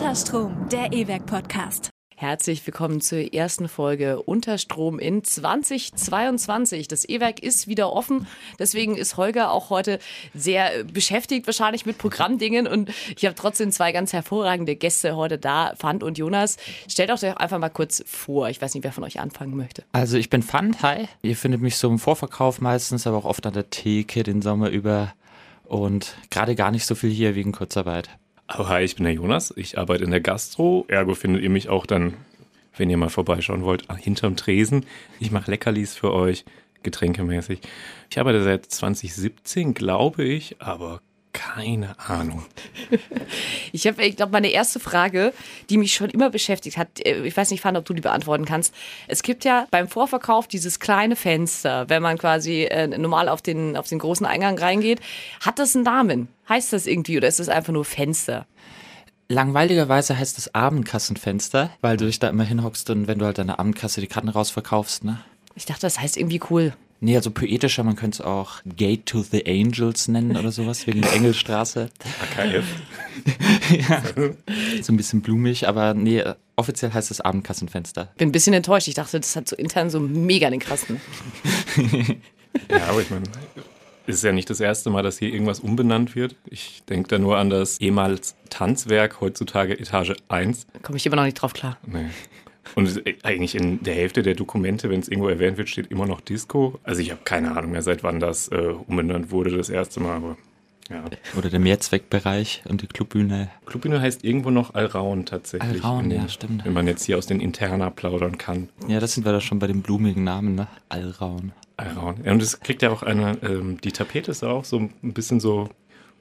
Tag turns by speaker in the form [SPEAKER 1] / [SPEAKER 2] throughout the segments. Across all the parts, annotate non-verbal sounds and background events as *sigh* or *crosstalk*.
[SPEAKER 1] Unterstrom, der E-Werk Podcast.
[SPEAKER 2] Herzlich willkommen zur ersten Folge Unterstrom in 2022. Das E-Werk ist wieder offen. Deswegen ist Holger auch heute sehr beschäftigt, wahrscheinlich mit Programmdingen. Und ich habe trotzdem zwei ganz hervorragende Gäste heute da, Fand und Jonas. Stellt euch doch einfach mal kurz vor. Ich weiß nicht, wer von euch anfangen möchte.
[SPEAKER 3] Also ich bin Fand, hi. Ihr findet mich so im Vorverkauf meistens, aber auch oft an der Theke den Sommer über. Und gerade gar nicht so viel hier wegen Kurzarbeit.
[SPEAKER 4] Hi, ich bin der Jonas. Ich arbeite in der Gastro. Ergo findet ihr mich auch dann, wenn ihr mal vorbeischauen wollt, hinterm Tresen. Ich mache Leckerlis für euch, getränkemäßig. Ich arbeite seit 2017, glaube ich, aber keine Ahnung. *laughs*
[SPEAKER 2] Ich habe, ich glaube, meine erste Frage, die mich schon immer beschäftigt hat, äh, ich weiß nicht, Fan, ob du die beantworten kannst. Es gibt ja beim Vorverkauf dieses kleine Fenster, wenn man quasi äh, normal auf den, auf den großen Eingang reingeht. Hat das einen Namen? Heißt das irgendwie oder ist das einfach nur Fenster?
[SPEAKER 3] Langweiligerweise heißt es Abendkassenfenster, weil du dich da immer hinhockst und wenn du halt deine Abendkasse die Karten rausverkaufst, ne?
[SPEAKER 2] Ich dachte, das heißt irgendwie cool.
[SPEAKER 3] Nee, also poetischer, man könnte es auch Gate to the Angels nennen oder sowas, wegen der Engelstraße.
[SPEAKER 4] AKF. *laughs*
[SPEAKER 3] ja, so ein bisschen blumig, aber nee, offiziell heißt es Abendkassenfenster.
[SPEAKER 2] Bin ein bisschen enttäuscht. Ich dachte, das hat so intern so mega den krassen. *laughs*
[SPEAKER 4] ja, aber ich meine, es ist ja nicht das erste Mal, dass hier irgendwas umbenannt wird. Ich denke da nur an das ehemals Tanzwerk, heutzutage Etage 1.
[SPEAKER 2] Da komme ich immer noch nicht drauf klar.
[SPEAKER 4] Nee. Und eigentlich in der Hälfte der Dokumente, wenn es irgendwo erwähnt wird, steht immer noch Disco. Also ich habe keine Ahnung mehr, seit wann das äh, umbenannt wurde, das erste Mal, aber ja.
[SPEAKER 3] Oder der Mehrzweckbereich und die Clubbühne.
[SPEAKER 4] Clubbühne heißt irgendwo noch Alraun tatsächlich.
[SPEAKER 3] Alraun, ja, stimmt.
[SPEAKER 4] Wenn man jetzt hier aus den Interna plaudern kann.
[SPEAKER 3] Ja, das sind wir da schon bei dem blumigen Namen, ne? Alraun.
[SPEAKER 4] Alraun. Ja, und es kriegt ja auch eine, ähm, die Tapete ist auch so ein bisschen so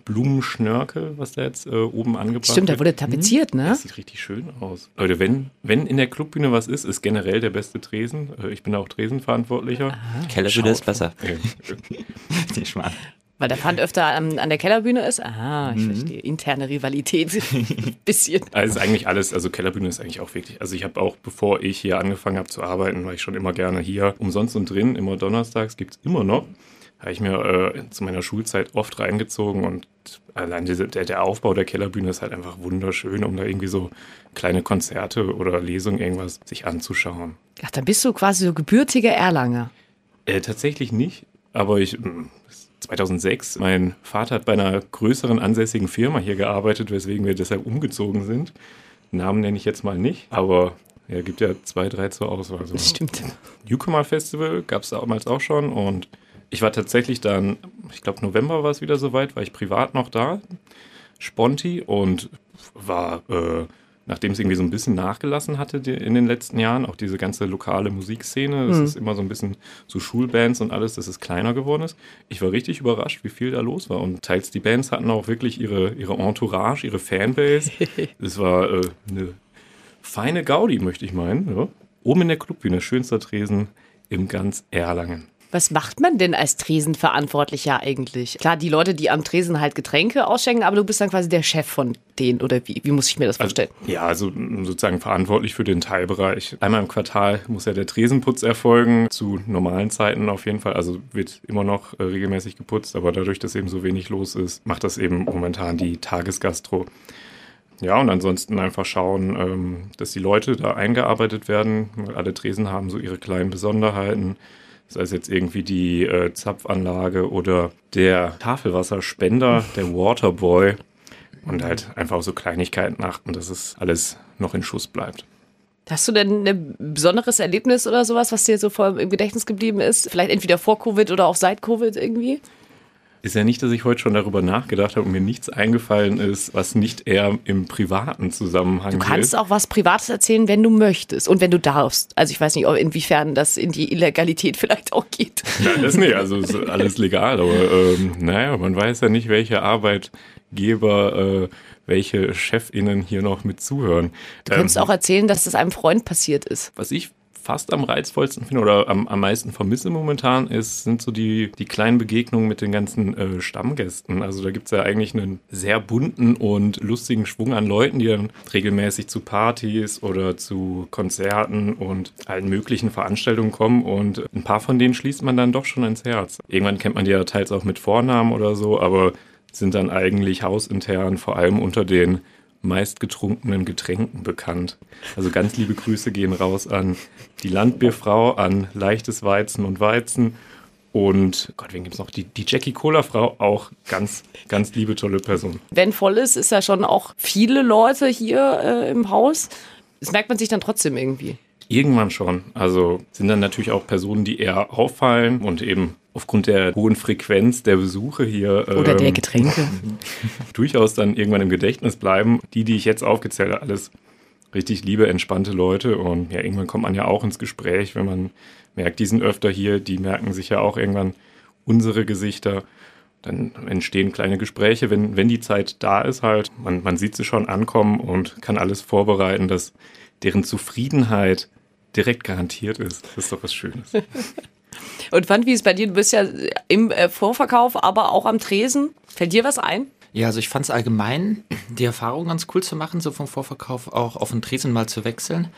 [SPEAKER 4] Blumenschnörkel, was da jetzt äh, oben angebracht
[SPEAKER 2] Stimmt, da wurde tapeziert, ne?
[SPEAKER 4] Das sieht richtig schön aus. Leute, wenn, wenn in der Clubbühne was ist, ist generell der beste Tresen. Äh, ich bin auch Tresenverantwortlicher.
[SPEAKER 3] Kellerbühne ist besser. Die Schmarrn. *laughs*
[SPEAKER 2] Weil der Pfand öfter an, an der Kellerbühne ist. Aha, ich verstehe. Interne Rivalität. *laughs* bisschen.
[SPEAKER 4] Also ist eigentlich alles, also Kellerbühne ist eigentlich auch wirklich, also ich habe auch, bevor ich hier angefangen habe zu arbeiten, war ich schon immer gerne hier. Umsonst und drin, immer donnerstags gibt es immer noch. Habe ich mir äh, zu meiner Schulzeit oft reingezogen und allein diese, der, der Aufbau der Kellerbühne ist halt einfach wunderschön, um da irgendwie so kleine Konzerte oder Lesungen irgendwas sich anzuschauen.
[SPEAKER 2] Ach, dann bist du quasi so gebürtiger Erlanger.
[SPEAKER 4] Äh, tatsächlich nicht, aber ich, mh, 2006, mein Vater hat bei einer größeren ansässigen Firma hier gearbeitet, weswegen wir deshalb umgezogen sind. Namen nenne ich jetzt mal nicht, aber ja, gibt ja zwei, drei zur Auswahl. So.
[SPEAKER 2] Das stimmt.
[SPEAKER 4] Newcomer Festival gab es damals auch schon und ich war tatsächlich dann, ich glaube November war es wieder soweit, war ich privat noch da, Sponti und war, äh, nachdem es irgendwie so ein bisschen nachgelassen hatte in den letzten Jahren, auch diese ganze lokale Musikszene, das
[SPEAKER 2] Mhm.
[SPEAKER 4] ist immer so ein bisschen so Schulbands und alles, dass es kleiner geworden ist. Ich war richtig überrascht, wie viel da los war und teils die Bands hatten auch wirklich ihre, ihre Entourage, ihre Fanbase. *laughs* Es war äh, eine feine Gaudi, möchte ich meinen. Ja. Oben in der Clubbühne, schönster Tresen im ganz Erlangen.
[SPEAKER 2] Was macht man denn als Tresenverantwortlicher eigentlich? Klar, die Leute, die am Tresen halt Getränke ausschenken, aber du bist dann quasi der Chef von denen oder wie? Wie muss ich mir das vorstellen?
[SPEAKER 4] Also, ja, also m, sozusagen verantwortlich für den Teilbereich. Einmal im Quartal muss ja der Tresenputz erfolgen, zu normalen Zeiten auf jeden Fall. Also wird immer noch äh, regelmäßig geputzt, aber dadurch, dass eben so wenig los ist, macht das eben momentan die Tagesgastro. Ja, und ansonsten einfach schauen, ähm, dass die Leute da eingearbeitet werden. Alle Tresen haben so ihre kleinen Besonderheiten. Sei es jetzt irgendwie die äh, Zapfanlage oder der Tafelwasserspender, der Waterboy. Und halt einfach so Kleinigkeiten achten, dass es alles noch in Schuss bleibt.
[SPEAKER 2] Hast du denn ein besonderes Erlebnis oder sowas, was dir so vor im Gedächtnis geblieben ist? Vielleicht entweder vor Covid oder auch seit Covid irgendwie?
[SPEAKER 4] Ist ja nicht, dass ich heute schon darüber nachgedacht habe und mir nichts eingefallen ist, was nicht eher im privaten Zusammenhang
[SPEAKER 2] Du kannst
[SPEAKER 4] ist.
[SPEAKER 2] auch was Privates erzählen, wenn du möchtest und wenn du darfst. Also ich weiß nicht, inwiefern das in die Illegalität *laughs* vielleicht auch geht.
[SPEAKER 4] Nein, das nicht, also ist alles legal, aber ähm, naja, man weiß ja nicht, welche Arbeitgeber, äh, welche ChefInnen hier noch mit zuhören.
[SPEAKER 2] Du könntest auch erzählen, dass das einem Freund passiert ist.
[SPEAKER 4] Was ich fast am reizvollsten finde oder am, am meisten vermisse momentan ist, sind so die, die kleinen Begegnungen mit den ganzen äh, Stammgästen. Also da gibt's ja eigentlich einen sehr bunten und lustigen Schwung an Leuten, die dann regelmäßig zu Partys oder zu Konzerten und allen möglichen Veranstaltungen kommen und ein paar von denen schließt man dann doch schon ins Herz. Irgendwann kennt man die ja teils auch mit Vornamen oder so, aber sind dann eigentlich hausintern vor allem unter den meistgetrunkenen Getränken bekannt. Also ganz liebe Grüße gehen raus an die Landbierfrau, an leichtes Weizen und Weizen und Gott, wen gibt es noch? Die, die Jackie Cola-Frau, auch ganz, ganz liebe, tolle Person.
[SPEAKER 2] Wenn voll ist, ist ja schon auch viele Leute hier äh, im Haus. Das merkt man sich dann trotzdem irgendwie.
[SPEAKER 4] Irgendwann schon. Also sind dann natürlich auch Personen, die eher auffallen und eben aufgrund der hohen Frequenz der Besuche hier.
[SPEAKER 2] Oder ähm, der Getränke. *laughs*
[SPEAKER 4] durchaus dann irgendwann im Gedächtnis bleiben. Die, die ich jetzt aufgezählt habe, alles richtig liebe, entspannte Leute. Und ja, irgendwann kommt man ja auch ins Gespräch, wenn man merkt, die sind öfter hier, die merken sich ja auch irgendwann unsere Gesichter. Dann entstehen kleine Gespräche, wenn, wenn die Zeit da ist halt. Man, man sieht sie schon ankommen und kann alles vorbereiten, dass deren Zufriedenheit direkt garantiert ist. Das ist doch was Schönes. *laughs*
[SPEAKER 2] und fand, wie es bei dir, du bist ja im äh, Vorverkauf, aber auch am Tresen. Fällt dir was ein?
[SPEAKER 3] Ja, also ich fand es allgemein die Erfahrung ganz cool zu machen, so vom Vorverkauf auch auf den Tresen mal zu wechseln.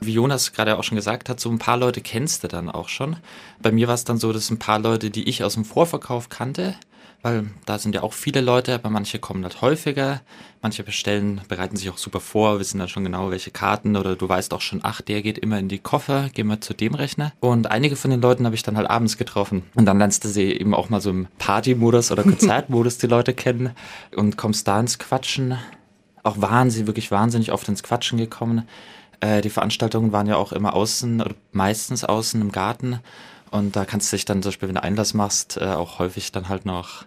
[SPEAKER 3] Wie Jonas gerade auch schon gesagt hat, so ein paar Leute kennst du dann auch schon. Bei mir war es dann so, dass ein paar Leute, die ich aus dem Vorverkauf kannte, weil da sind ja auch viele Leute, aber manche kommen halt häufiger, manche bestellen, bereiten sich auch super vor, wissen dann schon genau, welche Karten oder du weißt auch schon, ach, der geht immer in die Koffer, gehen wir zu dem Rechner. Und einige von den Leuten habe ich dann halt abends getroffen. Und dann lernst du sie eben auch mal so im Party-Modus oder *laughs* Konzertmodus die Leute kennen und kommst da ins Quatschen. Auch wahnsinnig, wirklich wahnsinnig oft ins Quatschen gekommen. Äh, die Veranstaltungen waren ja auch immer außen, meistens außen im Garten. Und da kannst du dich dann zum Beispiel, wenn du Einlass machst, äh, auch häufig dann halt noch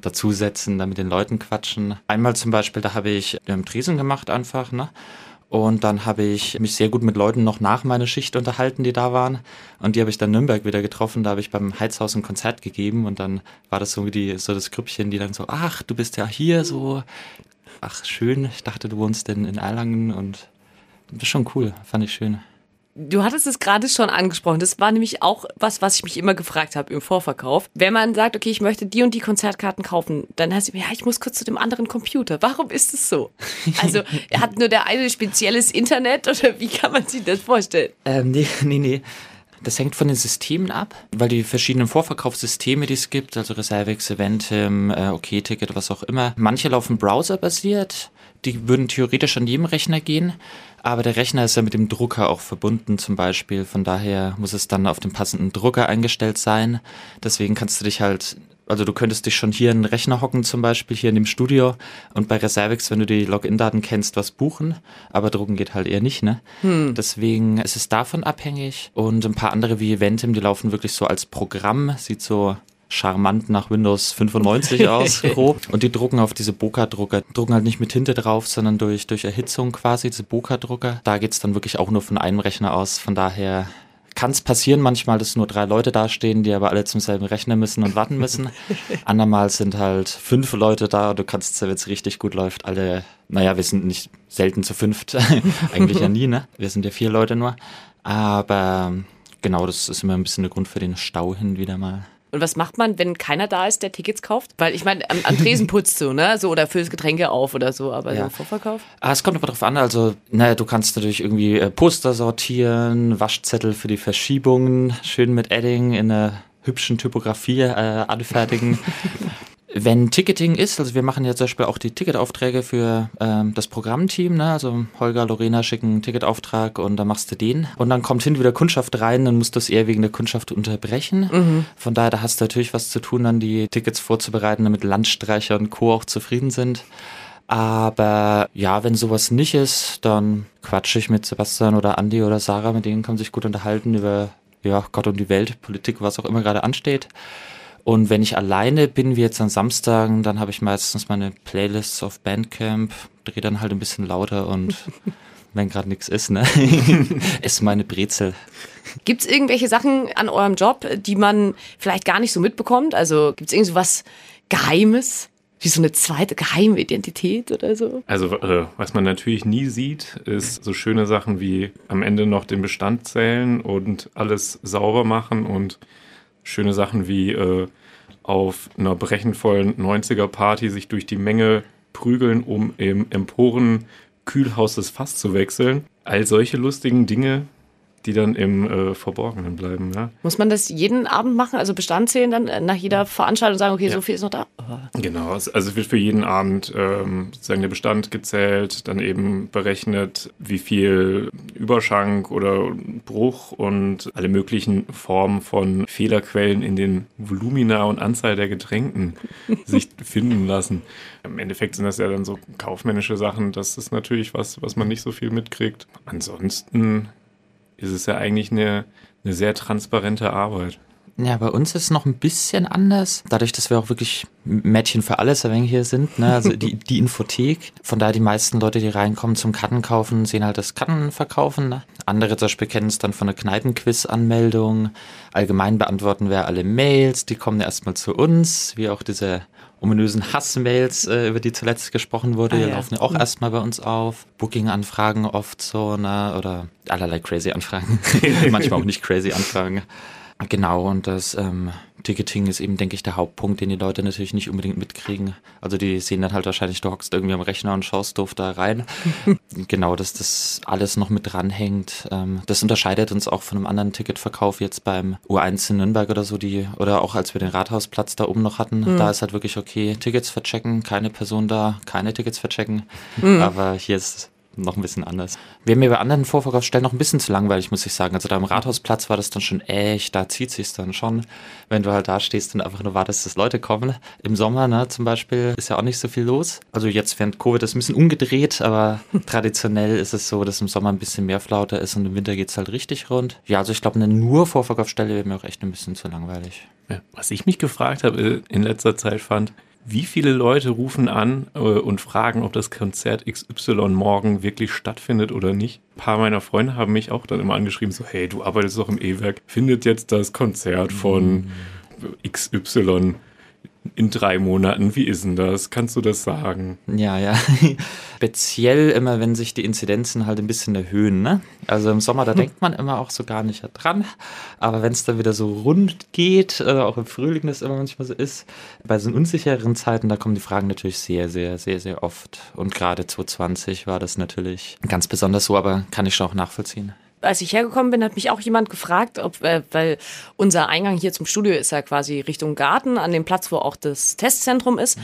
[SPEAKER 3] dazusetzen, dann mit den Leuten quatschen. Einmal zum Beispiel, da habe ich ähm, Tresen gemacht einfach, ne? Und dann habe ich mich sehr gut mit Leuten noch nach meiner Schicht unterhalten, die da waren. Und die habe ich dann Nürnberg wieder getroffen. Da habe ich beim Heizhaus ein Konzert gegeben. Und dann war das so die, so das Grüppchen, die dann so, ach, du bist ja hier so. Ach, schön. Ich dachte, du wohnst in, in Erlangen. Und das ist schon cool. Fand ich schön.
[SPEAKER 2] Du hattest es gerade schon angesprochen. Das war nämlich auch was, was ich mich immer gefragt habe im Vorverkauf. Wenn man sagt, okay, ich möchte die und die Konzertkarten kaufen, dann heißt es, ja, ich muss kurz zu dem anderen Computer. Warum ist es so? Also, hat nur der eine spezielles Internet oder wie kann man sich das vorstellen?
[SPEAKER 3] Ähm, nee, *laughs* nee, nee. Das hängt von den Systemen ab, weil die verschiedenen Vorverkaufssysteme, die es gibt, also Reservex, Eventim, äh, OK-Ticket, was auch immer, manche laufen browserbasiert, die würden theoretisch an jedem Rechner gehen, aber der Rechner ist ja mit dem Drucker auch verbunden zum Beispiel. Von daher muss es dann auf dem passenden Drucker eingestellt sein. Deswegen kannst du dich halt, also du könntest dich schon hier in den Rechner hocken zum Beispiel, hier in dem Studio und bei Reservix, wenn du die Login-Daten kennst, was buchen. Aber drucken geht halt eher nicht, ne? Hm. Deswegen ist es davon abhängig. Und ein paar andere wie Eventim, die laufen wirklich so als Programm. Sieht so charmant nach Windows 95 *laughs* aus, grob. Und die drucken auf diese Boka-Drucker. Drucken halt nicht mit Tinte drauf, sondern durch, durch Erhitzung quasi, diese Boka-Drucker. Da geht's dann wirklich auch nur von einem Rechner aus. Von daher kann es passieren manchmal, dass nur drei Leute dastehen, die aber alle zum selben Rechner müssen und warten müssen. *laughs* Andermal sind halt fünf Leute da. Du kannst, wenn es richtig gut läuft, alle, naja, wir sind nicht selten zu fünft. *laughs* Eigentlich ja nie, ne? Wir sind ja vier Leute nur. Aber genau, das ist immer ein bisschen der Grund für den Stau hin wieder mal.
[SPEAKER 2] Und was macht man, wenn keiner da ist, der Tickets kauft? Weil ich meine, am, am Tresen putzt du, ne? So, oder füllst Getränke auf oder so, aber ja. so Vorverkauf?
[SPEAKER 3] Ah, es kommt aber drauf an, also, naja, du kannst natürlich irgendwie äh, Poster sortieren, Waschzettel für die Verschiebungen, schön mit Edding in einer hübschen Typografie äh, anfertigen. *laughs* Wenn Ticketing ist, also wir machen ja zum Beispiel auch die Ticketaufträge für ähm, das Programmteam, ne? also Holger, Lorena schicken einen Ticketauftrag und dann machst du den. Und dann kommt hin wieder Kundschaft rein, dann musst du es eher wegen der Kundschaft unterbrechen. Mhm. Von daher, da hast du natürlich was zu tun, dann die Tickets vorzubereiten, damit Landstreicher und Co. auch zufrieden sind. Aber ja, wenn sowas nicht ist, dann quatsche ich mit Sebastian oder Andy oder Sarah, mit denen kann man sich gut unterhalten über ja, Gott und die Welt, Politik, was auch immer gerade ansteht. Und wenn ich alleine bin, wie jetzt an Samstagen, dann habe ich meistens meine Playlists auf Bandcamp, drehe dann halt ein bisschen lauter und *laughs* wenn gerade nichts ist, ne? *laughs* ist meine Brezel.
[SPEAKER 2] Gibt es irgendwelche Sachen an eurem Job, die man vielleicht gar nicht so mitbekommt? Also gibt es irgend so was Geheimes? Wie so eine zweite geheime Identität oder so?
[SPEAKER 4] Also, äh, was man natürlich nie sieht, ist so schöne Sachen wie am Ende noch den Bestand zählen und alles sauber machen und schöne Sachen wie äh, auf einer brechenvollen 90er-Party sich durch die Menge prügeln, um im Emporen-Kühlhaus das Fass zu wechseln. All solche lustigen Dinge die dann im äh, Verborgenen bleiben. Ja.
[SPEAKER 2] Muss man das jeden Abend machen? Also Bestand zählen dann äh, nach jeder Veranstaltung sagen, okay,
[SPEAKER 4] Ja.
[SPEAKER 2] so viel ist noch da?
[SPEAKER 4] Genau, also es wird für jeden Abend ähm, sozusagen der Bestand gezählt, dann eben berechnet, wie viel Überschank oder Bruch und alle möglichen Formen von Fehlerquellen in den Volumina und Anzahl der Getränken *laughs* sich finden lassen. Im Endeffekt sind das ja dann so kaufmännische Sachen, das ist natürlich was, was man nicht so viel mitkriegt. Ansonsten ist es ja eigentlich eine, eine sehr transparente Arbeit.
[SPEAKER 3] Ja, bei uns ist es noch ein bisschen anders. Dadurch, dass wir auch wirklich Mädchen für alles ein wenig hier sind, ne? also die, *laughs* die Infothek. Von daher die meisten Leute, die reinkommen zum Karten kaufen, sehen halt das Karten verkaufen. Ne? Andere zum Beispiel kennen es dann von der Kneipenquiz-Anmeldung. Allgemein beantworten wir alle Mails, die kommen erstmal zu uns, wie auch diese ominösen Hassmails, äh, über die zuletzt gesprochen wurde,
[SPEAKER 2] Ah,
[SPEAKER 3] die
[SPEAKER 2] ja.
[SPEAKER 3] laufen ja auch erstmal bei uns auf. Booking-Anfragen oft so, ne? oder allerlei crazy Anfragen. *laughs* Manchmal auch nicht crazy Anfragen. Genau, und das ähm, Ticketing ist eben, denke ich, der Hauptpunkt, den die Leute natürlich nicht unbedingt mitkriegen. Also die sehen dann halt wahrscheinlich, du hockst irgendwie am Rechner und schaust doof da rein. *laughs* genau, dass das alles noch mit dranhängt. Ähm, das unterscheidet uns auch von einem anderen Ticketverkauf jetzt beim U1 in Nürnberg oder so, die, oder auch als wir den Rathausplatz da oben noch hatten. Da ist halt wirklich okay, Tickets verchecken, keine Person da, keine Tickets verchecken. Aber hier ist noch ein bisschen anders. Wäre mir bei anderen Vorverkaufsstellen noch ein bisschen zu langweilig, muss ich sagen. Also da am Rathausplatz war das dann schon echt, da zieht sich's dann schon. Wenn du halt da stehst und einfach nur wartest, dass Leute kommen. Im Sommer, ne, zum Beispiel, ist ja auch nicht so viel los. Also jetzt während Covid ist ein bisschen umgedreht, aber *laughs* traditionell ist es so, dass im Sommer ein bisschen mehr Flauter ist und im Winter geht's halt richtig rund. Ja, also ich glaube, eine nur Vorverkaufsstelle wäre mir auch echt ein bisschen zu langweilig.
[SPEAKER 4] Ja, Was ich mich gefragt habe äh, in letzter Zeit fand, wie viele Leute rufen an äh, und fragen, ob das Konzert XY morgen wirklich stattfindet oder nicht. Ein paar meiner Freunde haben mich auch dann immer angeschrieben, so, hey, du arbeitest doch im E-Werk, findet jetzt das Konzert von XY in drei Monaten, wie ist denn das? Kannst du das sagen?
[SPEAKER 3] Ja, ja. *laughs* Speziell immer, wenn sich die Inzidenzen halt ein bisschen erhöhen. Ne? Also im Sommer, da *laughs* denkt man immer auch so gar nicht dran. Aber wenn es dann wieder so rund geht, äh, auch im Frühling das immer manchmal so ist, bei so unsicheren Zeiten, da kommen die Fragen natürlich sehr, sehr, sehr, sehr oft. Und gerade 2020 war das natürlich ganz besonders so, aber kann ich schon auch nachvollziehen.
[SPEAKER 2] Als ich hergekommen bin, hat mich auch jemand gefragt, ob, äh, weil unser Eingang hier zum Studio ist ja quasi Richtung Garten, an dem Platz, wo auch das Testzentrum ist.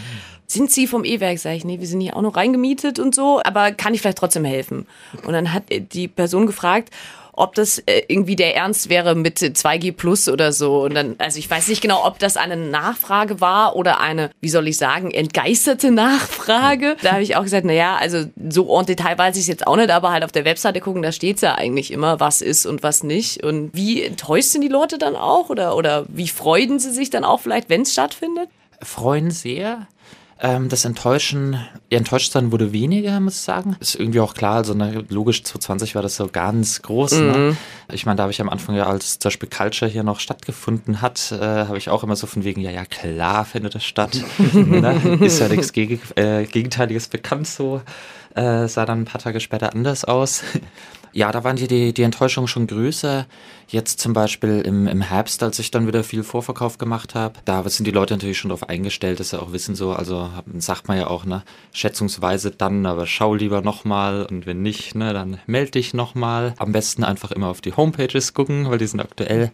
[SPEAKER 2] Sind Sie vom E-Werk? Sag ich, nee, wir sind hier auch noch reingemietet und so, aber kann ich vielleicht trotzdem helfen? Und dann hat die Person gefragt, ob das äh, irgendwie der Ernst wäre mit 2G Plus oder so. Und dann, also ich weiß nicht genau, ob das eine Nachfrage war oder eine, wie soll ich sagen, entgeisterte *laughs* Nachfrage. Da habe ich auch gesagt, na ja, also so en Detail weiß ich es jetzt auch nicht, aber halt auf der Webseite gucken, da steht's ja eigentlich immer, was ist und was nicht. Und wie enttäuscht sind die Leute dann auch? Oder, oder wie freuen sie sich dann auch vielleicht, wenn es stattfindet?
[SPEAKER 3] freuen sehr. Ähm, das Enttäuschen, ihr enttäuscht sein wurde weniger, muss ich sagen. Ist irgendwie auch klar, also ne, logisch 2020 war das so ganz groß. Ne? Ich meine, da habe ich am Anfang ja, als zum Beispiel Culture hier noch stattgefunden hat, äh, habe ich auch immer so von wegen, ja, ja, klar findet das statt. *laughs* ne? Ist ja nichts Geg äh, Gegenteiliges bekannt so. Äh, sah dann ein paar Tage später anders aus. Ja, da waren die, die, die Enttäuschungen schon größer. Jetzt zum Beispiel im, im Herbst, als ich dann wieder viel Vorverkauf gemacht habe, da sind die Leute natürlich schon darauf eingestellt, dass sie auch wissen, so, also sagt man ja auch, ne, schätzungsweise dann, aber schau lieber nochmal und wenn nicht, ne, dann melde dich nochmal. Am besten einfach immer auf die Homepages gucken, weil die sind aktuell.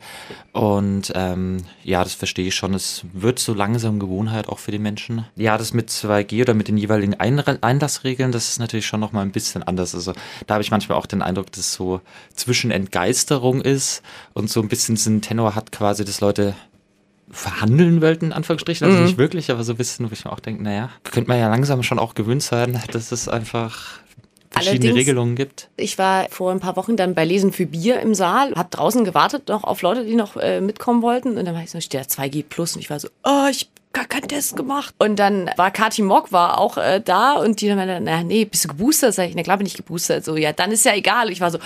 [SPEAKER 3] Und ähm, ja, das verstehe ich schon. Es wird so langsam Gewohnheit auch für die Menschen. Ja, das mit 2G oder mit den jeweiligen Einlassregeln, das ist natürlich schon nochmal ein bisschen anders. Also da habe ich manchmal auch den Eindruck, dass so zwischen Entgeisterung ist und so ein bisschen diesen Tenor hat quasi, dass Leute verhandeln wollten, in Anführungsstrichen, also nicht wirklich, aber so ein bisschen, wo ich mir auch denke, naja, könnte man ja langsam schon auch gewöhnt sein, *laughs* dass es einfach verschiedene
[SPEAKER 2] Allerdings-
[SPEAKER 3] Regelungen gibt.
[SPEAKER 2] Ich war vor ein paar Wochen dann bei Lesen für Bier im Saal, hab draußen gewartet noch auf Leute, die noch äh, mitkommen wollten. Und dann war ich so, steht da 2G plus und ich war so, oh, ich gar keinen Test gemacht. Und dann war Kati Mock war auch äh, da und die meinte, na nee, bist du geboostert? Sag ich, na klar bin ich geboostert. So, ja, dann ist ja egal. Ich war so,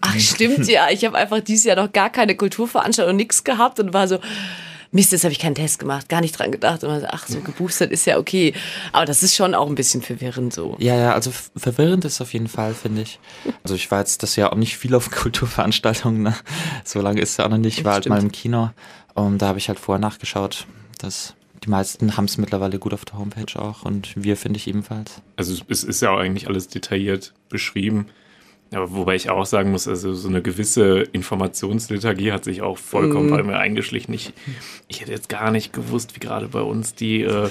[SPEAKER 2] ach stimmt ja, ich habe einfach dieses Jahr noch gar keine Kulturveranstaltung, nix gehabt und war so, Mist, jetzt habe ich keinen Test gemacht, gar nicht dran gedacht. Und man so, ach so, geboostert ist ja okay. Aber das ist schon auch ein bisschen verwirrend so.
[SPEAKER 3] Ja, ja, also verwirrend ist auf jeden Fall, finde ich. Also ich war jetzt das Jahr auch nicht viel auf *laughs* Kulturveranstaltungen, ne? so lange ist es ja auch noch nicht. Ich war halt mal im Kino und da habe ich halt vorher nachgeschaut, dass die meisten haben es mittlerweile gut auf der Homepage auch und wir finde ich ebenfalls.
[SPEAKER 4] Also es- ist ja auch eigentlich alles detailliert beschrieben. Aber wobei ich auch sagen muss, also so eine gewisse Informationsliturgie hat sich auch vollkommen bei mir eingeschlichen. Ich, ich hätte jetzt gar nicht gewusst, wie gerade bei uns die äh,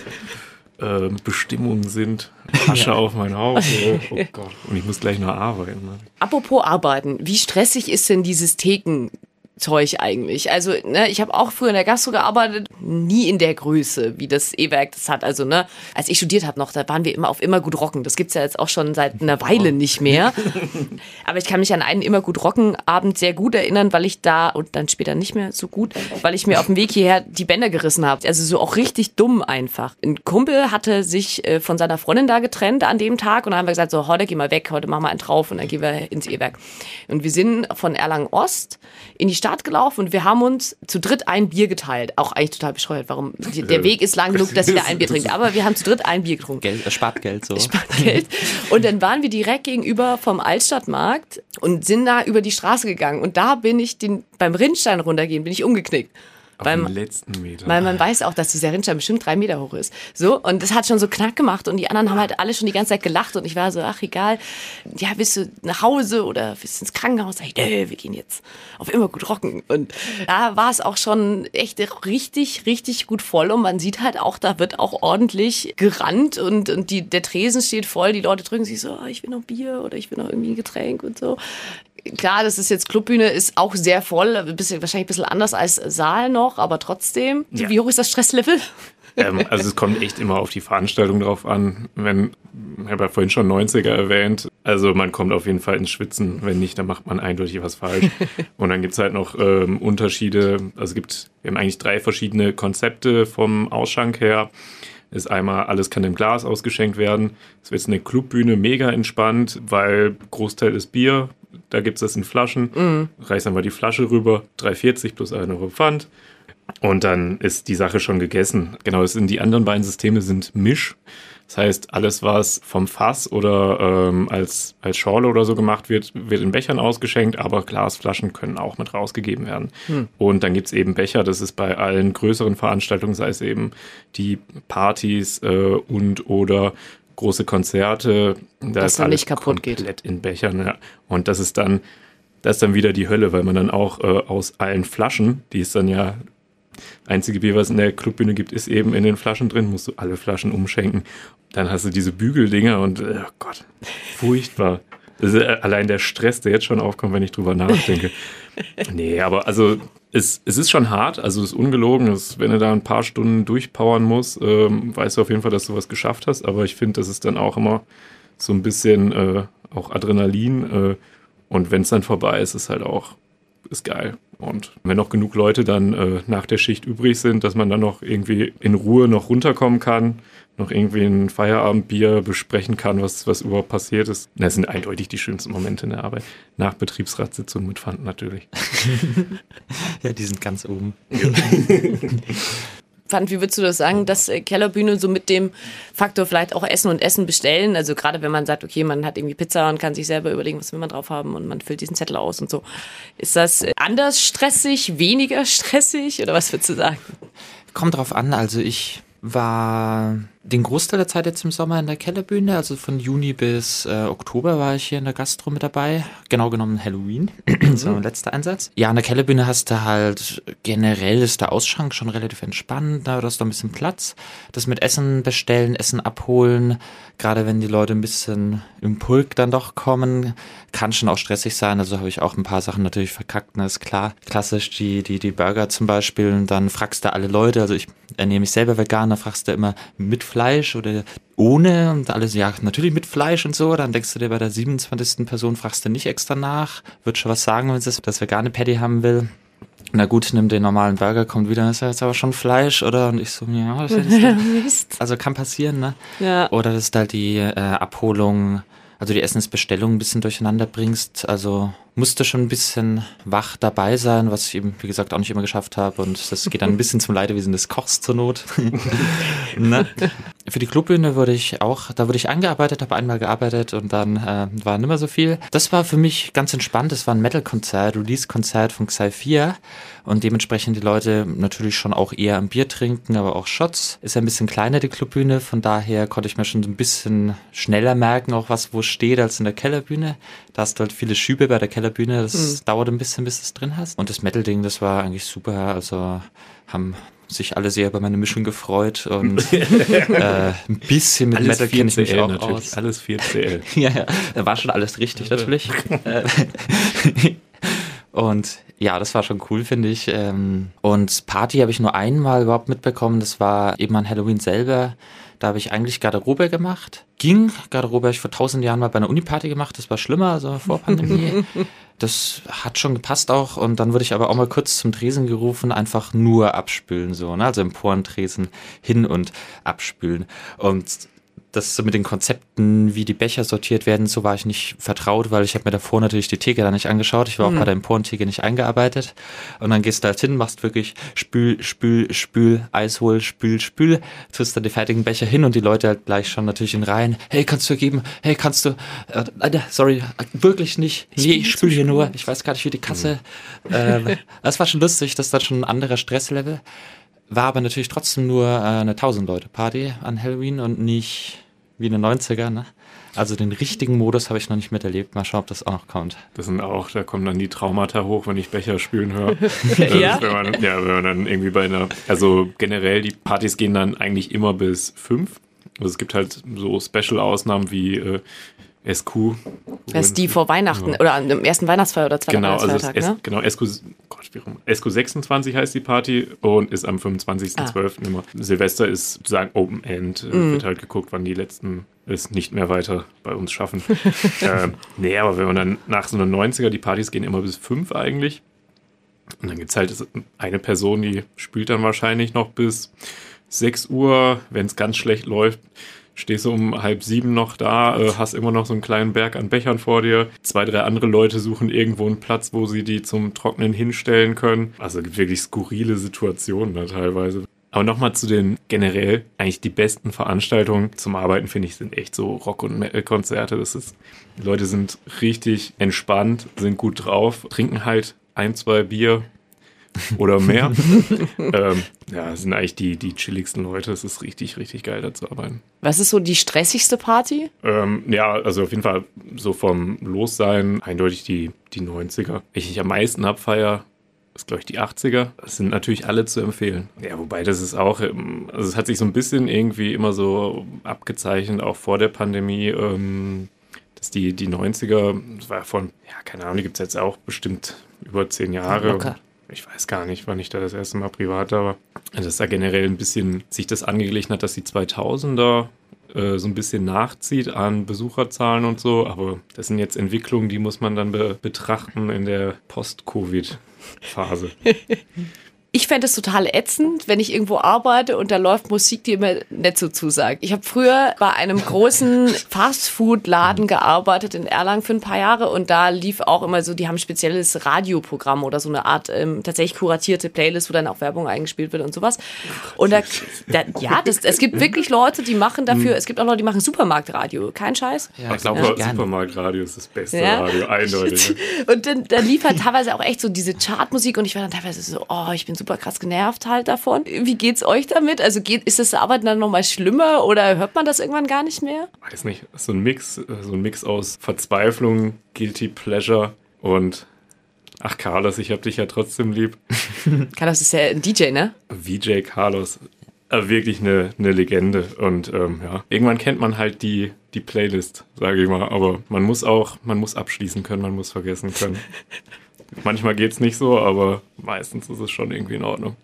[SPEAKER 4] äh, Bestimmungen sind. Asche auf mein Haupt. *laughs* Oh, oh Gott. Und ich muss gleich noch arbeiten. Ne?
[SPEAKER 2] Apropos arbeiten, wie stressig ist denn dieses Theken? Zeug eigentlich. Also, ne, ich habe auch früher in der Gastro gearbeitet, nie in der Größe, wie das E-Werk das hat. Also, ne, als ich studiert habe noch, da waren wir immer auf immer gut rocken. Das gibt's ja jetzt auch schon seit einer Weile nicht mehr. *laughs* Aber ich kann mich an einen immer gut rocken Abend sehr gut erinnern, weil ich da und dann später nicht mehr so gut, weil ich mir auf dem Weg hierher die Bänder gerissen habe. Also so auch richtig dumm einfach. Ein Kumpel hatte sich äh, von seiner Freundin da getrennt an dem Tag und dann haben wir gesagt, so, heute geh mal weg, heute machen wir einen drauf und dann gehen wir ins E-Werk. Und wir sind von Erlangen Ost in die Stadt gelaufen und wir haben uns zu dritt ein Bier geteilt. Auch eigentlich total bescheuert. Warum? Der Weg ist lang genug, dass jeder ein Bier trinkt. Aber wir haben zu dritt ein Bier getrunken.
[SPEAKER 3] Geld, spart Geld so.
[SPEAKER 2] Spart Geld. Und dann waren wir direkt gegenüber vom Altstadtmarkt und sind da über die Straße gegangen. Und da bin ich den, beim Rinnstein runtergehen, bin ich umgeknickt.
[SPEAKER 4] Auf den letzten Meter.
[SPEAKER 2] Weil man weiß auch, dass dieser Rinnstein bestimmt drei Meter hoch ist. So, und das hat schon so knack gemacht und die anderen haben halt alle schon die ganze Zeit gelacht und ich war so, ach egal, ja, willst du nach Hause oder willst du ins Krankenhaus? Sag ich, nee, wir gehen jetzt auf immer gut rocken. Und da war es auch schon echt richtig, richtig gut voll und man sieht halt auch, da wird auch ordentlich gerannt und, und die, der Tresen steht voll, die Leute drücken sich so, ah, ich will noch Bier oder ich will noch irgendwie ein Getränk und so klar, das ist jetzt Clubbühne, ist auch sehr voll, bisschen, wahrscheinlich ein bisschen anders als Saal noch, aber trotzdem.
[SPEAKER 4] Ja.
[SPEAKER 2] Wie hoch ist das Stresslevel? *laughs*
[SPEAKER 4] ähm, also es kommt echt immer auf die Veranstaltung drauf an. Wenn, ich habe ja vorhin schon 90er erwähnt, also man kommt auf jeden Fall ins Schwitzen. Wenn nicht, dann macht man eindeutig was falsch. *laughs* Und dann gibt's halt noch ähm, Unterschiede. Also es gibt, wir haben eigentlich drei verschiedene Konzepte vom Ausschank her. Ist einmal, alles kann im Glas ausgeschenkt werden. Es wird eine Clubbühne mega entspannt, weil Großteil ist Bier. Da gibt's das in Flaschen. Reißt einfach die Flasche rüber, 3,40 plus 1 Euro Pfand. Und dann ist die Sache schon gegessen. Genau, das sind die anderen beiden Systeme sind Misch. Das heißt, alles, was vom Fass oder ähm, als, als Schorle oder so gemacht wird, wird in Bechern ausgeschenkt, aber Glasflaschen können auch mit rausgegeben werden. Und dann gibt's eben Becher, das ist bei allen größeren Veranstaltungen, sei es eben die Partys äh, und oder große Konzerte, da
[SPEAKER 2] Dass
[SPEAKER 4] ist
[SPEAKER 2] dann
[SPEAKER 4] alles
[SPEAKER 2] nicht kaputt geht.
[SPEAKER 4] komplett in Bechern. Ja. Und das ist dann, das ist dann wieder die Hölle, weil man dann auch äh, aus allen Flaschen, die es dann ja einzige Bier, was es in der Clubbühne gibt, ist eben in den Flaschen drin, musst du alle Flaschen umschenken. Dann hast du diese Bügeldinger und, äh, oh Gott, furchtbar. Das ist äh, allein der Stress, der jetzt schon aufkommt, wenn ich drüber nachdenke. *laughs* nee, aber also es, es ist schon hart, also es ist ungelogen, es, wenn du da ein paar Stunden durchpowern musst, ähm, weißt du auf jeden Fall, dass du was geschafft hast, aber ich finde, das ist dann auch immer so ein bisschen äh, auch Adrenalin äh, und wenn es dann vorbei ist, ist halt auch ist geil. Und wenn noch genug Leute dann äh, nach der Schicht übrig sind, dass man dann noch irgendwie in Ruhe noch runterkommen kann, noch irgendwie ein Feierabendbier besprechen kann, was, was überhaupt passiert ist. Das sind eindeutig die schönsten Momente in der Arbeit. Nach Betriebsratssitzung mit Pfand natürlich. *laughs*
[SPEAKER 3] Ja, die sind ganz oben. *laughs* *laughs*
[SPEAKER 2] Fand, wie würdest du das sagen, dass äh, Kellerbühne so mit dem Faktor vielleicht auch Essen und Essen bestellen? Also gerade wenn man sagt, okay, man hat irgendwie Pizza und kann sich selber überlegen, was will man drauf haben und man füllt diesen Zettel aus und so. Ist das äh, anders stressig, weniger *laughs* stressig oder was würdest du sagen?
[SPEAKER 3] Kommt drauf an, also ich war den Großteil der Zeit jetzt im Sommer in der Kellerbühne, also von Juni bis äh, Oktober war ich hier in der Gastro mit dabei. Genau genommen Halloween, *clears throat* das war mein letzter Einsatz. Ja, an der Kellerbühne hast du halt generell ist der Ausschank schon relativ entspannt, da hast du ein bisschen Platz. Das mit Essen bestellen, Essen abholen, gerade wenn die Leute ein bisschen im Pulk dann doch kommen, kann schon auch stressig sein. Also habe ich auch ein paar Sachen natürlich verkackt, ne, ist klar. Klassisch die, die, die Burger zum Beispiel und dann fragst du alle Leute, also ich ernähre mich selber vegan, da fragst du immer mit Fleisch oder ohne und alles, ja, natürlich mit Fleisch und so. Dann denkst du dir bei der 27. Person, fragst du nicht extra nach, wird schon was sagen, wenn sie das vegane Patty haben will. Na gut, nimm den normalen Burger, kommt wieder, ist ja jetzt aber schon Fleisch, oder? Und ich so, ja, das ist *laughs*
[SPEAKER 2] Mist.
[SPEAKER 3] also kann passieren, ne?
[SPEAKER 2] Ja.
[SPEAKER 3] Oder dass du halt die äh, Abholung, also die Essensbestellung ein bisschen durcheinander bringst. Also musste schon ein bisschen wach dabei sein, was ich eben, wie gesagt, auch nicht immer geschafft habe. Und das geht dann ein bisschen zum Leidewesen des Kochs zur Not. *laughs* ne? Für die Clubbühne wurde ich auch, da wurde ich eingearbeitet, habe einmal gearbeitet und dann äh, war nicht mehr so viel. Das war für mich ganz entspannt. Das war ein Metal-Konzert, Release-Konzert von Xy 4 und dementsprechend die Leute natürlich schon auch eher am Bier trinken, aber auch Shots. Ist ja ein bisschen kleiner, die Clubbühne, von daher konnte ich mir schon ein bisschen schneller merken, auch was wo steht, als in der Kellerbühne. Da hast du halt viele Schübe bei der Kellerbühne, das mhm. dauert ein bisschen, bis du es drin hast. Und das Metal-Ding, das war eigentlich super, also haben sich alle sehr über meine Mischung gefreut und *laughs* äh, ein bisschen mit
[SPEAKER 4] alles
[SPEAKER 3] Metal kenne ich mich auch
[SPEAKER 4] natürlich.
[SPEAKER 3] aus.
[SPEAKER 4] Alles 4CL. *laughs*
[SPEAKER 3] ja, ja, da war schon alles richtig natürlich. Äh, *laughs* und ja, das war schon cool, finde ich. Ähm, und Party habe ich nur einmal überhaupt mitbekommen. Das war eben an Halloween selber. Da habe ich eigentlich Garderobe gemacht. Ging, Garderobe habe ich vor tausend Jahren mal bei einer Uniparty gemacht. Das war schlimmer, also vor *laughs* Pandemie. das hat schon gepasst auch. Und dann wurde ich aber auch mal kurz zum Tresen gerufen, einfach nur abspülen, so, ne? Also Emporentresen hin und abspülen. Und das so mit den Konzepten, wie die Becher sortiert werden, so war ich nicht vertraut, weil ich habe mir davor natürlich die Theke da nicht angeschaut. Ich war auch mhm. bei der Emporentheke nicht eingearbeitet. Und dann gehst du halt hin, machst wirklich spül, spül, spül, Eis hol, spül, spül, tust dann die fertigen Becher hin und die Leute halt gleich schon natürlich in Reihen. Hey, kannst du geben? Hey, kannst du? Äh, sorry, wirklich nicht. Nee, ich spül hier nur. Ich weiß gar nicht, wie die Kasse. Mhm. Äh, *laughs* das war schon lustig, das ist dann schon ein anderer Stresslevel. War aber natürlich trotzdem nur äh, eine 1000 Leute Party an Halloween und nicht wie in den 90er, ne? Also den richtigen Modus habe ich noch nicht miterlebt. Mal schauen, ob das auch noch kommt.
[SPEAKER 4] Das sind auch, da kommen dann die Traumata hoch, wenn ich Becher spülen höre. *laughs*
[SPEAKER 2] ja?
[SPEAKER 4] wenn man, ja, wenn man dann irgendwie bei einer, also generell, die Partys gehen dann eigentlich immer bis fünf. Also es gibt halt so Special-Ausnahmen wie äh, SQ.
[SPEAKER 2] Das ist die vor Weihnachten ja. oder am ersten Weihnachtsfeier oder zweiten
[SPEAKER 4] genau,
[SPEAKER 2] Weihnachtsfeiertag,
[SPEAKER 4] also
[SPEAKER 2] ne?
[SPEAKER 4] Genau, SQ, Gott? SQ 26 heißt die Party und ist am 25.12. Ah. immer. Silvester ist sozusagen Open End. Mm. Wird halt geguckt, wann die letzten es nicht mehr weiter bei uns schaffen. *laughs* ähm, nee, aber wenn man dann nach so einer 90er, die Partys gehen immer bis 5 eigentlich. Und dann gibt es halt eine Person, die spielt dann wahrscheinlich noch bis 6 Uhr, wenn es ganz schlecht läuft stehst du um halb sieben noch da, äh, hast immer noch so einen kleinen Berg an Bechern vor dir. Zwei, drei andere Leute suchen irgendwo einen Platz, wo sie die zum Trocknen hinstellen können. Also gibt wirklich skurrile Situationen da teilweise. Aber nochmal zu den generell eigentlich die besten Veranstaltungen zum Arbeiten, finde ich, sind echt so Rock- und Metal-Konzerte. Das ist, die Leute sind richtig entspannt, sind gut drauf, trinken halt ein, zwei Bier oder mehr. *laughs* ähm, ja, das sind eigentlich die, die chilligsten Leute. Es ist richtig, richtig geil, da zu arbeiten.
[SPEAKER 2] Was ist so die stressigste Party?
[SPEAKER 4] Ähm, ja, also auf jeden Fall so vom Lossein eindeutig die, die 90er. Ich, ich am meisten abfeier, ist, glaube ich, die 80er. Das sind natürlich alle zu empfehlen. Ja, wobei das ist auch, ähm, also es hat sich so ein bisschen irgendwie immer so abgezeichnet, auch vor der Pandemie, ähm, dass die, die 90er, das war von, ja, keine Ahnung, die gibt es jetzt auch bestimmt über zehn Jahre.
[SPEAKER 2] Locker
[SPEAKER 4] ich weiß gar nicht, wann ich da das erste Mal privat da war, dass da generell ein bisschen sich das angeglichen hat, dass die 2000er äh, so ein bisschen nachzieht an Besucherzahlen und so. Aber das sind jetzt Entwicklungen, die muss man dann be betrachten in der Post-Covid-Phase. *laughs*
[SPEAKER 2] Ich fände es total ätzend, wenn ich irgendwo arbeite und da läuft Musik, die mir nicht so zusagt. Ich habe früher bei einem großen *laughs* Fastfood-Laden gearbeitet in Erlangen für ein paar Jahre und da lief auch immer so, die haben ein spezielles Radioprogramm oder so eine Art ähm, tatsächlich kuratierte Playlist, wo dann auch Werbung eingespielt wird und sowas. Und da, da ja, das, es gibt wirklich Leute, die machen dafür, hm. es gibt auch Leute, die machen Supermarktradio, kein Scheiß.
[SPEAKER 4] Ja, ich glaube, ja. Supermarktradio ist das beste ja. Radio, eindeutig. *laughs*
[SPEAKER 2] und dann, dann lief halt teilweise auch echt so diese Chartmusik und ich war dann teilweise so, oh, ich bin super super krass genervt halt davon. Wie geht's euch damit? Also geht, ist das Arbeiten dann nochmal schlimmer oder hört man das irgendwann gar nicht mehr?
[SPEAKER 4] Weiß nicht. So ein Mix, so ein Mix aus Verzweiflung, Guilty Pleasure und Ach, Carlos, ich hab dich ja trotzdem lieb. *laughs* *laughs*
[SPEAKER 2] Carlos ist ja ein DJ, ne?
[SPEAKER 4] VJ Carlos. Äh, wirklich eine, eine Legende. Und ähm, ja, irgendwann kennt man halt die, die Playlist, sage ich mal. Aber man muss auch, man muss abschließen können, man muss vergessen können. *laughs* Manchmal geht es nicht so, aber meistens ist es schon irgendwie in Ordnung.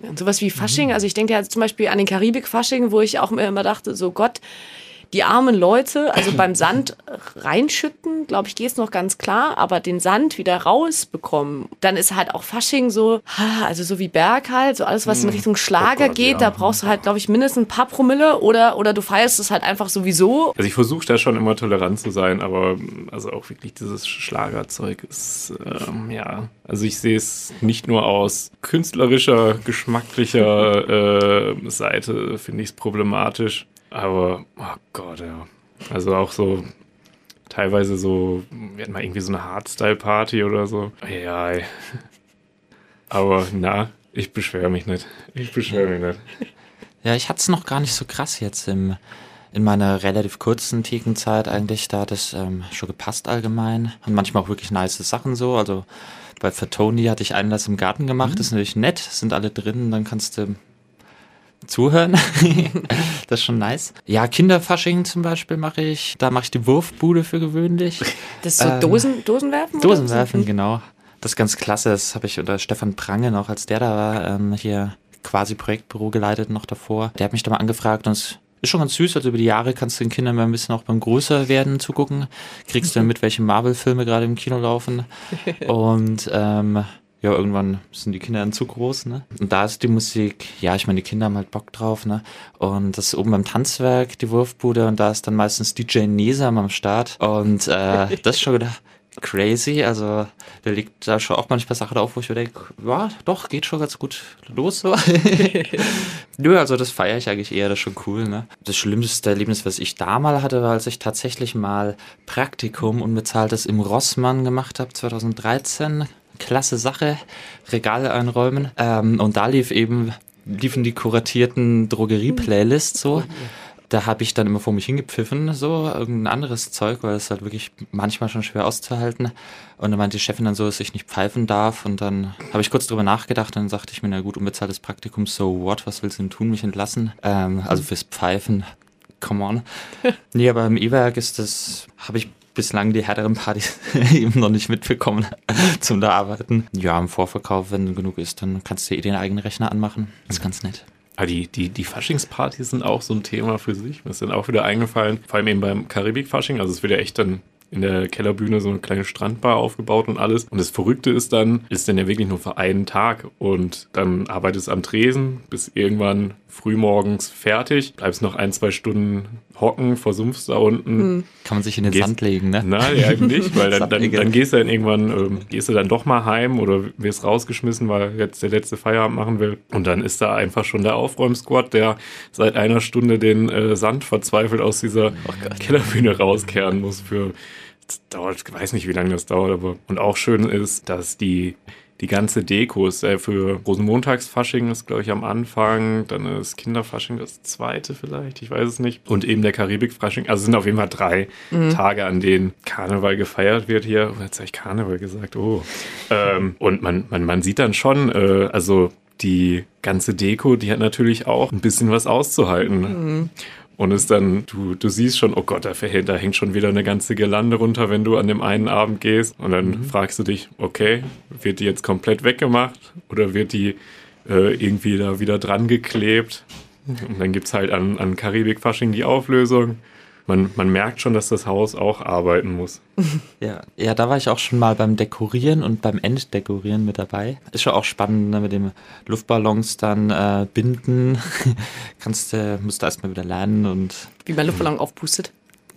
[SPEAKER 2] Und sowas wie Fasching, also ich denke ja zum Beispiel an den Karibik-Fasching, wo ich auch immer dachte, so Gott, die armen Leute, also beim Sand reinschütten, glaube ich, geht es noch ganz klar, aber den Sand wieder rausbekommen, dann ist halt auch Fasching so, also so wie Berg halt, so alles, was in Richtung Schlager
[SPEAKER 4] Oh Gott,
[SPEAKER 2] geht,
[SPEAKER 4] ja.
[SPEAKER 2] da brauchst du halt, glaube ich, mindestens ein paar Promille oder, oder du feierst es halt einfach sowieso.
[SPEAKER 4] Also ich versuche da schon immer tolerant zu sein, aber also auch wirklich dieses Schlagerzeug ist, ähm, ja, also ich sehe es nicht nur aus künstlerischer, geschmacklicher äh, Seite, finde ich es problematisch, aber, oh Gott, ja. Also auch so teilweise so, wir hatten mal irgendwie so eine Hardstyle-Party oder so. Ja, ey. aber na, ich beschwere mich nicht. Ich beschwere mich nicht. *laughs*
[SPEAKER 3] Ja, ich hatte es noch gar nicht so krass jetzt im, in meiner relativ kurzen Thekenzeit eigentlich. Da hat es ähm, schon gepasst allgemein. Und manchmal auch wirklich nice Sachen so. Also bei für Tony hatte ich Einlass im Garten gemacht. Das ist natürlich nett. Sind alle drin. Dann kannst du zuhören. *laughs* das ist schon nice. Ja, Kinderfasching zum Beispiel mache ich. Da mache ich die Wurfbude für gewöhnlich.
[SPEAKER 2] Das ist so
[SPEAKER 3] Ähm,
[SPEAKER 2] Dosen, Dosenwerfen? oder
[SPEAKER 3] Dosen
[SPEAKER 2] so?
[SPEAKER 3] werfen, genau. Das ist ganz klasse. Das habe ich unter Stefan Prange noch, als der da war, ähm, hier quasi Projektbüro geleitet noch davor. Der hat mich da mal angefragt und es ist schon ganz süß. Also über die Jahre kannst du den Kindern mal ein bisschen auch beim Größerwerden zugucken. Kriegst du dann *laughs* mit, welche Marvel-Filme gerade im Kino laufen. *laughs* Und ähm, ja, irgendwann sind die Kinder dann zu groß, ne? Und da ist die Musik, ja, ich meine, die Kinder haben halt Bock drauf, ne? Und das ist oben beim Tanzwerk, die Wurfbude, und da ist dann meistens DJ Nesam am Start. Und äh, *laughs* das ist schon wieder crazy. Also der legt da schon auch manchmal Sachen auf, wo ich mir denke, ja, doch, geht schon ganz gut los so. *laughs* Nö, also das feiere ich eigentlich eher, das ist schon cool, ne? Das schlimmste Erlebnis, was ich da mal hatte, war, als ich tatsächlich mal Praktikum unbezahltes im Rossmann gemacht habe, 2013. Klasse Sache, Regale einräumen. Ähm, und da lief eben, liefen die kuratierten Drogerie-Playlists so. Da habe ich dann immer vor mich hingepfiffen, so irgendein anderes Zeug, weil es halt wirklich manchmal schon schwer auszuhalten. Und dann meinte die Chefin dann so, dass ich nicht pfeifen darf. Und dann habe ich kurz drüber nachgedacht und dann sagte ich mir, na gut, unbezahltes Praktikum, so what, was willst du denn tun, mich entlassen? Ähm, also fürs Pfeifen, come on. *laughs* nee, aber im E-Werk ist das, habe ich bislang die härteren Partys *laughs* eben noch nicht mitbekommen *laughs* zum da arbeiten. Ja, im Vorverkauf, wenn genug ist, dann kannst du dir eh den eigenen Rechner anmachen. Das ist ganz nett.
[SPEAKER 4] Aber die, die, die Faschingspartys sind auch so ein Thema für sich. Mir ist dann auch wieder eingefallen, vor allem eben beim Karibik-Fasching. Also es wird ja echt dann in der Kellerbühne so eine kleine Strandbar aufgebaut und alles. Und das Verrückte ist dann, ist dann ja wirklich nur für einen Tag. Und dann arbeitest du am Tresen bis irgendwann frühmorgens fertig, bleibst noch ein, zwei Stunden hocken, versumpfst da unten.
[SPEAKER 3] Kann man sich in den
[SPEAKER 4] Gehst-
[SPEAKER 3] Sand legen, ne?
[SPEAKER 4] Nein, ja, eben nicht, weil dann, dann, dann gehst du dann irgendwann, ähm, gehst du dann doch mal heim oder wirst rausgeschmissen, weil jetzt der letzte Feierabend machen will. Und dann ist da einfach schon der Aufräumsquad, der seit einer Stunde den äh, Sand verzweifelt aus dieser Kellerbühne rauskehren muss für, das dauert, ich weiß nicht, wie lange das dauert, aber, und auch schön ist, dass die, die ganze Deko ist äh, für Rosenmontagsfasching ist, glaube ich, am Anfang, dann ist Kinderfasching das zweite vielleicht, ich weiß es nicht. Und eben der Karibikfasching, also sind auf jeden Fall drei Tage, an denen Karneval gefeiert wird hier. Oh, jetzt habe ich Karneval gesagt, oh. ähm, und man, man, man sieht dann schon, äh, also die ganze Deko, die hat natürlich auch ein bisschen was auszuhalten. Und ist dann, du, du siehst schon, oh Gott, da, hängt schon wieder eine ganze Girlande runter, wenn du an dem einen Abend gehst. Und dann fragst du dich, okay, wird die jetzt komplett weggemacht oder wird die äh, irgendwie da wieder dran geklebt? Und dann gibt's halt an, an Karibik-Fasching die Auflösung. Man, man merkt schon, dass das Haus auch arbeiten muss. *laughs*
[SPEAKER 3] Ja, ja, da war ich auch schon mal beim Dekorieren und beim Enddekorieren mit dabei. Ist schon auch spannend, ne, mit dem Luftballons dann äh, binden. *laughs* Kannst du, musst du erstmal wieder lernen und
[SPEAKER 2] Wie man Luftballon aufpustet.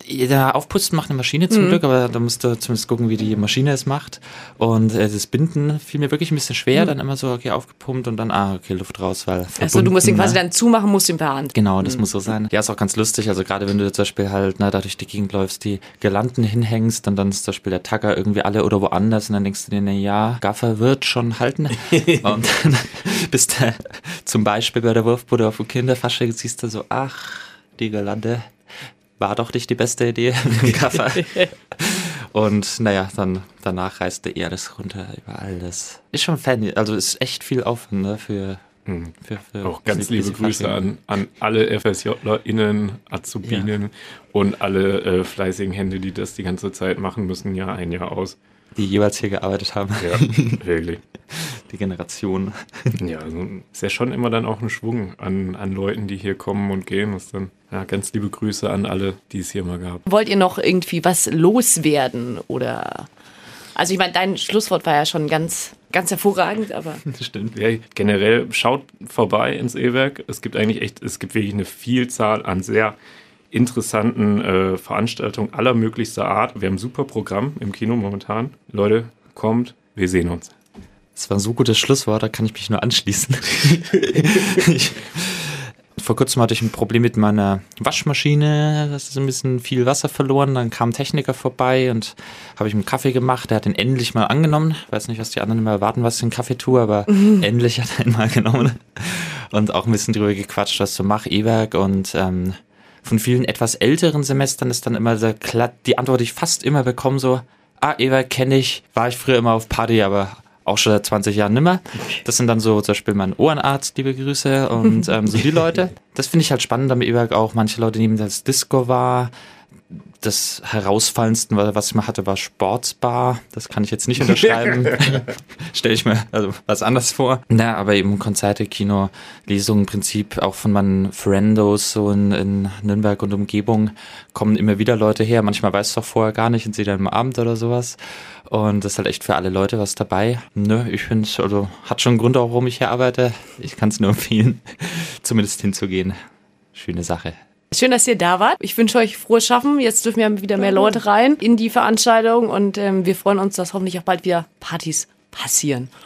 [SPEAKER 3] Ja, aufpusten macht eine Maschine zum Glück, aber da musst du zumindest gucken, wie die Maschine es macht. Und äh, das Binden fiel mir wirklich ein bisschen schwer, dann immer so, okay, aufgepumpt und dann, ah, okay, Luft raus, weil
[SPEAKER 2] Also du musst ihn quasi
[SPEAKER 3] ne?
[SPEAKER 2] dann zumachen, musst ihn per Hand.
[SPEAKER 3] Genau, das muss so sein. Ja, ist auch ganz lustig. Also gerade wenn du zum Beispiel halt na, da durch die Gegend läufst, die Girlanden hinhängst und dann ist zum Beispiel der Tagger irgendwie alle oder woanders und dann denkst du dir, na ja, Gaffer wird schon halten. *laughs* und dann *laughs* bist du zum Beispiel bei der Wurfbude auf dem Kinderfasching, siehst du so, ach, die Girlande war doch nicht die beste Idee *laughs* mit dem Gaffer. *laughs* Und naja, dann danach reiste er das runter über alles. Ist schon Fan, also ist echt viel Aufwand ne, für, für, für
[SPEAKER 4] Auch ganz liebe Grüße an, an alle FSJlerInnen, Azubinen und alle äh, fleißigen Hände, die das die ganze Zeit machen müssen, Jahr ein, Jahr aus.
[SPEAKER 3] die jeweils hier gearbeitet haben.
[SPEAKER 4] Ja, *laughs* wirklich.
[SPEAKER 3] Die Generation. *laughs*
[SPEAKER 4] Ja, also ist ja schon immer dann auch ein Schwung an, an Leuten, die hier kommen und gehen. Das dann ja, ganz liebe Grüße an alle, die es hier mal gab.
[SPEAKER 2] Wollt ihr noch irgendwie was loswerden oder? Also ich meine, dein Schlusswort war ja schon ganz, ganz hervorragend, aber. *laughs*
[SPEAKER 3] Das stimmt.
[SPEAKER 4] Ja, generell schaut vorbei ins E-Werk. Es gibt eigentlich echt, es gibt wirklich eine Vielzahl an sehr interessanten äh, Veranstaltungen aller möglichster Art. Wir haben ein super Programm im Kino momentan. Leute, kommt, wir sehen uns.
[SPEAKER 3] Das war ein so gutes Schlusswort, da kann ich mich nur anschließen. ich, *laughs* vor kurzem hatte ich ein Problem mit meiner Waschmaschine. Da ist ein bisschen viel Wasser verloren. Dann kam ein Techniker vorbei und habe ich einen Kaffee gemacht. Der hat den endlich mal angenommen. Ich weiß nicht, was die anderen immer erwarten, was ich den Kaffee tue, aber mhm. *laughs* endlich hat er ihn mal genommen. Und auch ein bisschen drüber gequatscht, was du machst, E-Werk. Und ähm, von vielen etwas älteren Semestern ist dann immer der, die Antwort, die ich fast immer bekomme, so, ah, E-Werk kenne ich, war ich früher immer auf Party, aber auch schon seit 20 Jahren nimmer. Das sind dann so zum Beispiel mein Ohrenarzt, liebe Grüße und *laughs* ähm, so die Leute. Das finde ich halt spannend am E-Werk auch. Manche Leute nehmen das Disco wahr. Das herausfallendste, was ich mal hatte, war Sportsbar. Das kann ich jetzt nicht unterschreiben. *laughs* Stelle ich mir also was anderes vor. Na, aber eben Konzerte, Kino, Lesungen, Prinzip auch von meinen Friendos so in, in Nürnberg und Umgebung kommen immer wieder Leute her. Manchmal weiß es doch vorher gar nicht und sie dann am Abend oder sowas. Und das ist halt echt für alle Leute was dabei. Nö, ich finde also hat schon einen Grund auch, warum ich hier arbeite. Ich kann es nur *laughs* empfehlen, zumindest hinzugehen. Schöne Sache.
[SPEAKER 2] Schön, dass ihr da wart. Ich wünsche euch frohes Schaffen. Jetzt dürfen ja wieder mehr Leute rein in die Veranstaltung und ähm, wir freuen uns, dass hoffentlich auch bald wieder Partys passieren.